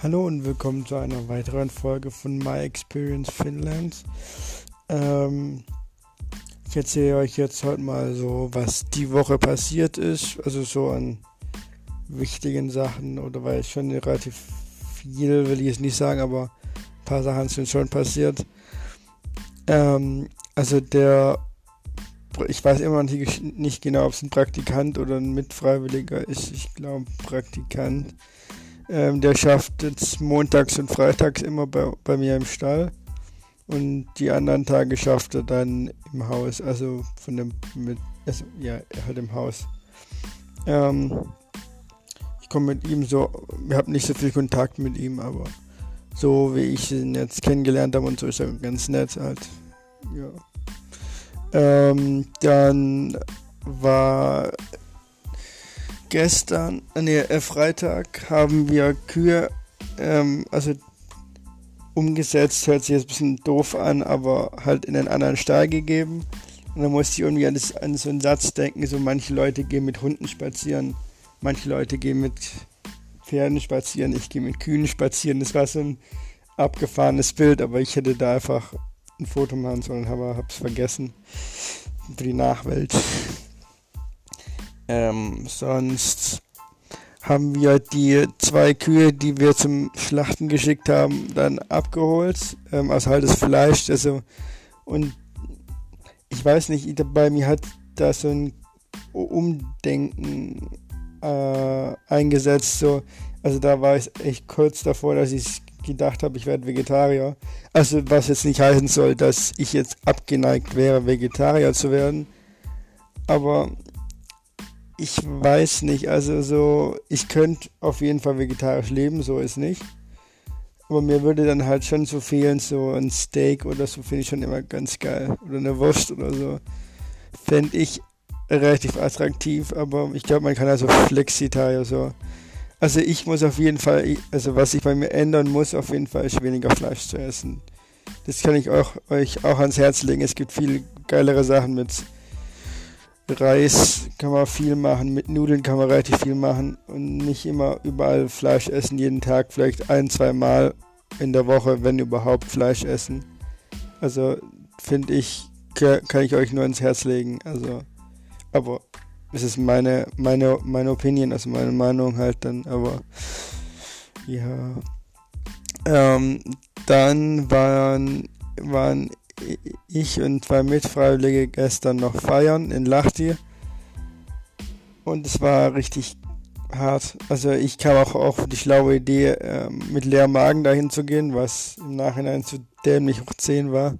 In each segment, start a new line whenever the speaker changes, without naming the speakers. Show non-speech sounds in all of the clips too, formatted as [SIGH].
Hallo und willkommen zu einer weiteren Folge von My Experience Finland. Ähm, ich erzähle euch jetzt heute mal so, was die Woche passiert ist, also so an wichtigen Sachen oder weil schon relativ viel, will ich jetzt nicht sagen, aber ein paar Sachen sind schon passiert. Ähm, also der, ich weiß immer noch nicht genau, ob es ein Praktikant oder ein Mitfreiwilliger ist. Ich glaube Praktikant ähm, der schafft jetzt montags und freitags immer bei, bei mir im Stall. Und die anderen Tage schafft er dann im Haus, also von dem, mit, also, ja, halt im Haus. Ähm, ich komme mit ihm so, wir haben nicht so viel Kontakt mit ihm, aber so wie ich ihn jetzt kennengelernt habe und so ist er ganz nett halt. Ja. Ähm, dann war gestern, äh, nee, äh, Freitag haben wir Kühe, ähm, also umgesetzt, hört sich jetzt ein bisschen doof an, aber halt in einen anderen Stall gegeben. Und dann musste ich irgendwie an, das, an so einen Satz denken, so manche Leute gehen mit Hunden spazieren, manche Leute gehen mit Pferden spazieren, ich gehe mit Kühen spazieren. Das war so ein abgefahrenes Bild, aber ich hätte da einfach ein Foto machen sollen, aber hab's vergessen. Für die Nachwelt. Ähm, sonst haben wir die zwei Kühe, die wir zum Schlachten geschickt haben, dann abgeholt. Ähm, also halt das Fleisch. Also, und ich weiß nicht, bei mir hat da so ein Umdenken äh, eingesetzt. So. Also da war ich echt kurz davor, dass ich gedacht habe, ich werde Vegetarier. Also was jetzt nicht heißen soll, dass ich jetzt abgeneigt wäre, Vegetarier zu werden. Aber ich weiß nicht, also so, ich könnte auf jeden Fall vegetarisch leben, so ist nicht. Aber mir würde dann halt schon so fehlen, so ein Steak oder so finde ich schon immer ganz geil. Oder eine Wurst oder so. Fände ich relativ attraktiv, aber ich glaube, man kann also Flexitarier so. Also ich muss auf jeden Fall, also was ich bei mir ändern muss, auf jeden Fall ist weniger Fleisch zu essen. Das kann ich auch, euch auch ans Herz legen. Es gibt viel geilere Sachen mit Reis kann man viel machen, mit Nudeln kann man relativ viel machen und nicht immer überall Fleisch essen, jeden Tag vielleicht ein, zwei Mal in der Woche, wenn überhaupt Fleisch essen. Also finde ich, kann ich euch nur ins Herz legen. Also, aber es ist meine, meine, meine Opinion, also meine Meinung halt dann, aber ja. Ähm, dann waren, waren ich und zwei Mitfreiwillige gestern noch feiern in Lachti. Und es war richtig hart. Also ich kam auch auf die schlaue Idee, äh, mit leerem Magen dahin zu gehen, was im Nachhinein zu dämlich hoch 10 war.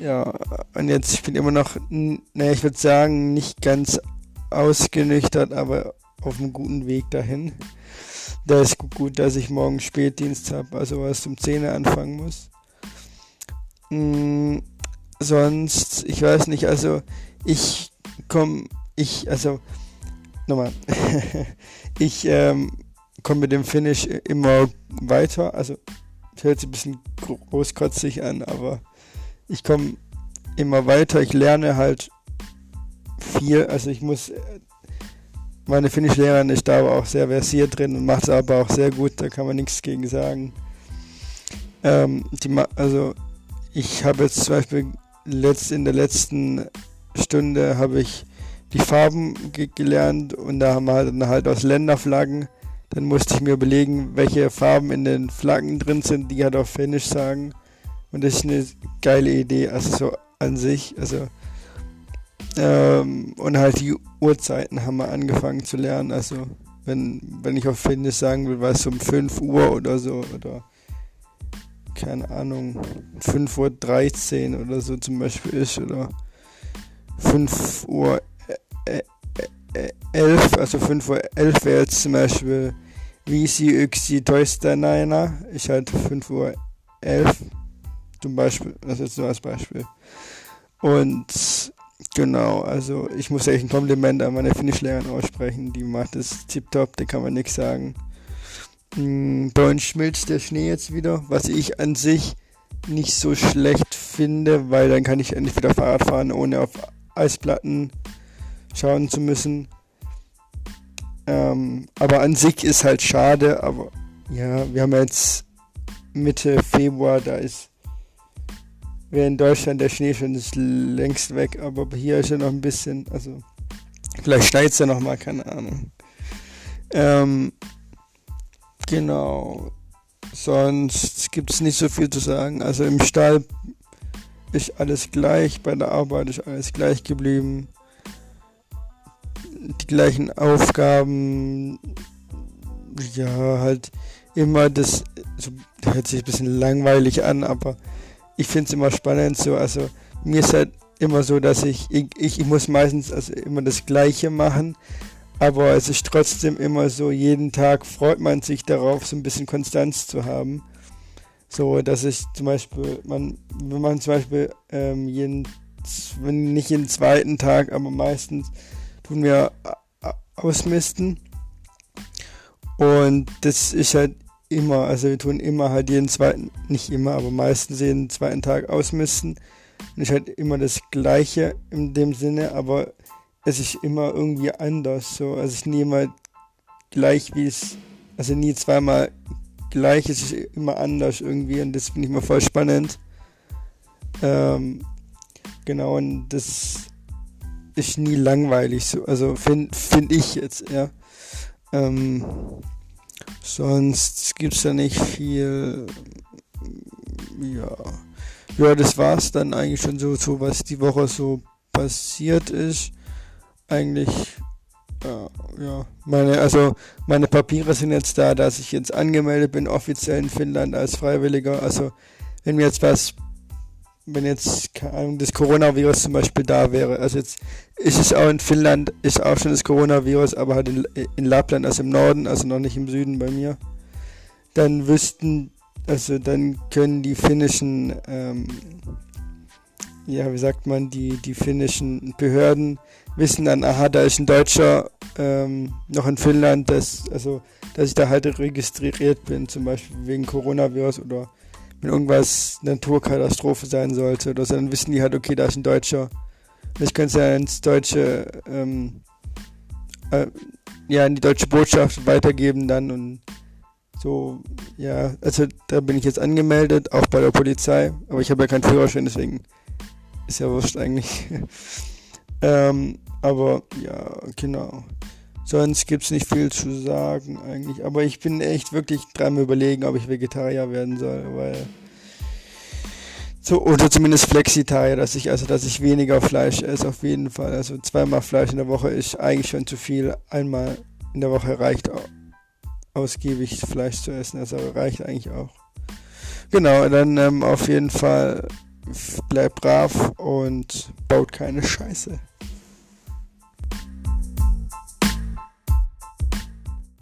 Ja, und jetzt, ich bin immer noch, naja, ich würde sagen, nicht ganz ausgenüchtert, aber auf einem guten Weg dahin. Da ist gut, dass ich morgen Spätdienst habe, also was zum 10 anfangen muss. Mh, sonst, ich weiß nicht, also ich komme, ich, also, nochmal, [LAUGHS] ich ähm, komme mit dem Finish immer weiter, also hört sich ein bisschen großkotzig an, aber ich komme immer weiter, ich lerne halt viel, also ich muss, meine Finish-Lehrerin ist da aber auch sehr versiert drin und macht es aber auch sehr gut, da kann man nichts gegen sagen. Ähm, die, also ich habe jetzt zum Beispiel letzt, in der letzten Stunde habe ich die Farben ge gelernt und da haben wir halt, dann halt aus Länderflaggen. Dann musste ich mir überlegen, welche Farben in den Flaggen drin sind, die halt auf Finnisch sagen. Und das ist eine geile Idee, also so an sich. Also ähm, und halt die Uhrzeiten haben wir angefangen zu lernen. Also wenn, wenn ich auf Finnisch sagen will, war es um 5 Uhr oder so oder keine Ahnung, 5.13 Uhr oder so zum Beispiel ist oder 5 Uhr 11, also 5 Uhr 11 wäre jetzt zum Beispiel Visi Yksi Toista Naina, ich halt 5 Uhr 11 zum Beispiel, das ist jetzt nur als Beispiel. Und genau, also ich muss echt ein Kompliment an meine Finnischlehrerin aussprechen, die macht das tiptop, da kann man nichts sagen. Hm, bei uns schmilzt der Schnee jetzt wieder, was ich an sich nicht so schlecht finde, weil dann kann ich endlich wieder Fahrrad fahren, ohne auf Eisplatten schauen zu müssen. Ähm, aber an sich ist halt schade, aber ja, wir haben jetzt Mitte Februar, da ist wäre in Deutschland der Schnee schon längst weg, aber hier ist ja noch ein bisschen, also vielleicht schneit es ja noch mal, keine Ahnung. Ähm, genau. Sonst gibt es nicht so viel zu sagen. Also im Stall ist alles gleich, bei der Arbeit ist alles gleich geblieben. Die gleichen Aufgaben, ja, halt immer das, so, hört sich ein bisschen langweilig an, aber ich finde es immer spannend so. Also mir ist halt immer so, dass ich, ich, ich muss meistens also immer das Gleiche machen, aber es ist trotzdem immer so, jeden Tag freut man sich darauf, so ein bisschen Konstanz zu haben. So, dass ich zum Beispiel, man, wenn man zum Beispiel ähm, jeden, wenn nicht jeden zweiten Tag, aber meistens tun wir ausmisten. Und das ist halt immer, also wir tun immer halt jeden zweiten, nicht immer, aber meistens jeden zweiten Tag ausmisten. Und ist halt immer das Gleiche in dem Sinne, aber es ist immer irgendwie anders. So, also es ist nie immer gleich wie es, also nie zweimal gleich, es ist immer anders irgendwie und das finde ich mal voll spannend. Ähm, genau, und das ist nie langweilig, so, also finde find ich jetzt, ja. Ähm, sonst gibt es da nicht viel. Ja. Ja, das war's dann eigentlich schon so, so was die Woche so passiert ist. Eigentlich, äh, ja, meine, also meine Papiere sind jetzt da, dass ich jetzt angemeldet bin, offiziell in Finnland als Freiwilliger. Also, wenn mir jetzt was wenn jetzt das Coronavirus zum Beispiel da wäre. Also jetzt ist es auch in Finnland, ist auch schon das Coronavirus, aber halt in, in Lappland, also im Norden, also noch nicht im Süden bei mir. Dann wüssten, also dann können die finnischen, ähm, ja, wie sagt man, die, die finnischen Behörden wissen dann, aha, da ist ein Deutscher ähm, noch in Finnland, dass, also, dass ich da halt registriert bin, zum Beispiel wegen Coronavirus oder wenn irgendwas Naturkatastrophe sein sollte oder so, dann wissen die halt, okay, da ist ein Deutscher. Ich könnte es ja ins deutsche, ähm, äh, ja, in die deutsche Botschaft weitergeben dann und so, ja, also da bin ich jetzt angemeldet, auch bei der Polizei, aber ich habe ja keinen Führerschein, deswegen ist ja wurscht eigentlich. [LAUGHS] ähm, aber ja, genau. Sonst gibt es nicht viel zu sagen eigentlich. Aber ich bin echt wirklich dran überlegen, ob ich Vegetarier werden soll, weil. So, oder zumindest Flexitarier, dass ich, also dass ich weniger Fleisch esse, auf jeden Fall. Also zweimal Fleisch in der Woche ist eigentlich schon zu viel. Einmal in der Woche reicht ausgiebig Fleisch zu essen, also reicht eigentlich auch. Genau, dann ähm, auf jeden Fall bleibt brav und baut keine Scheiße.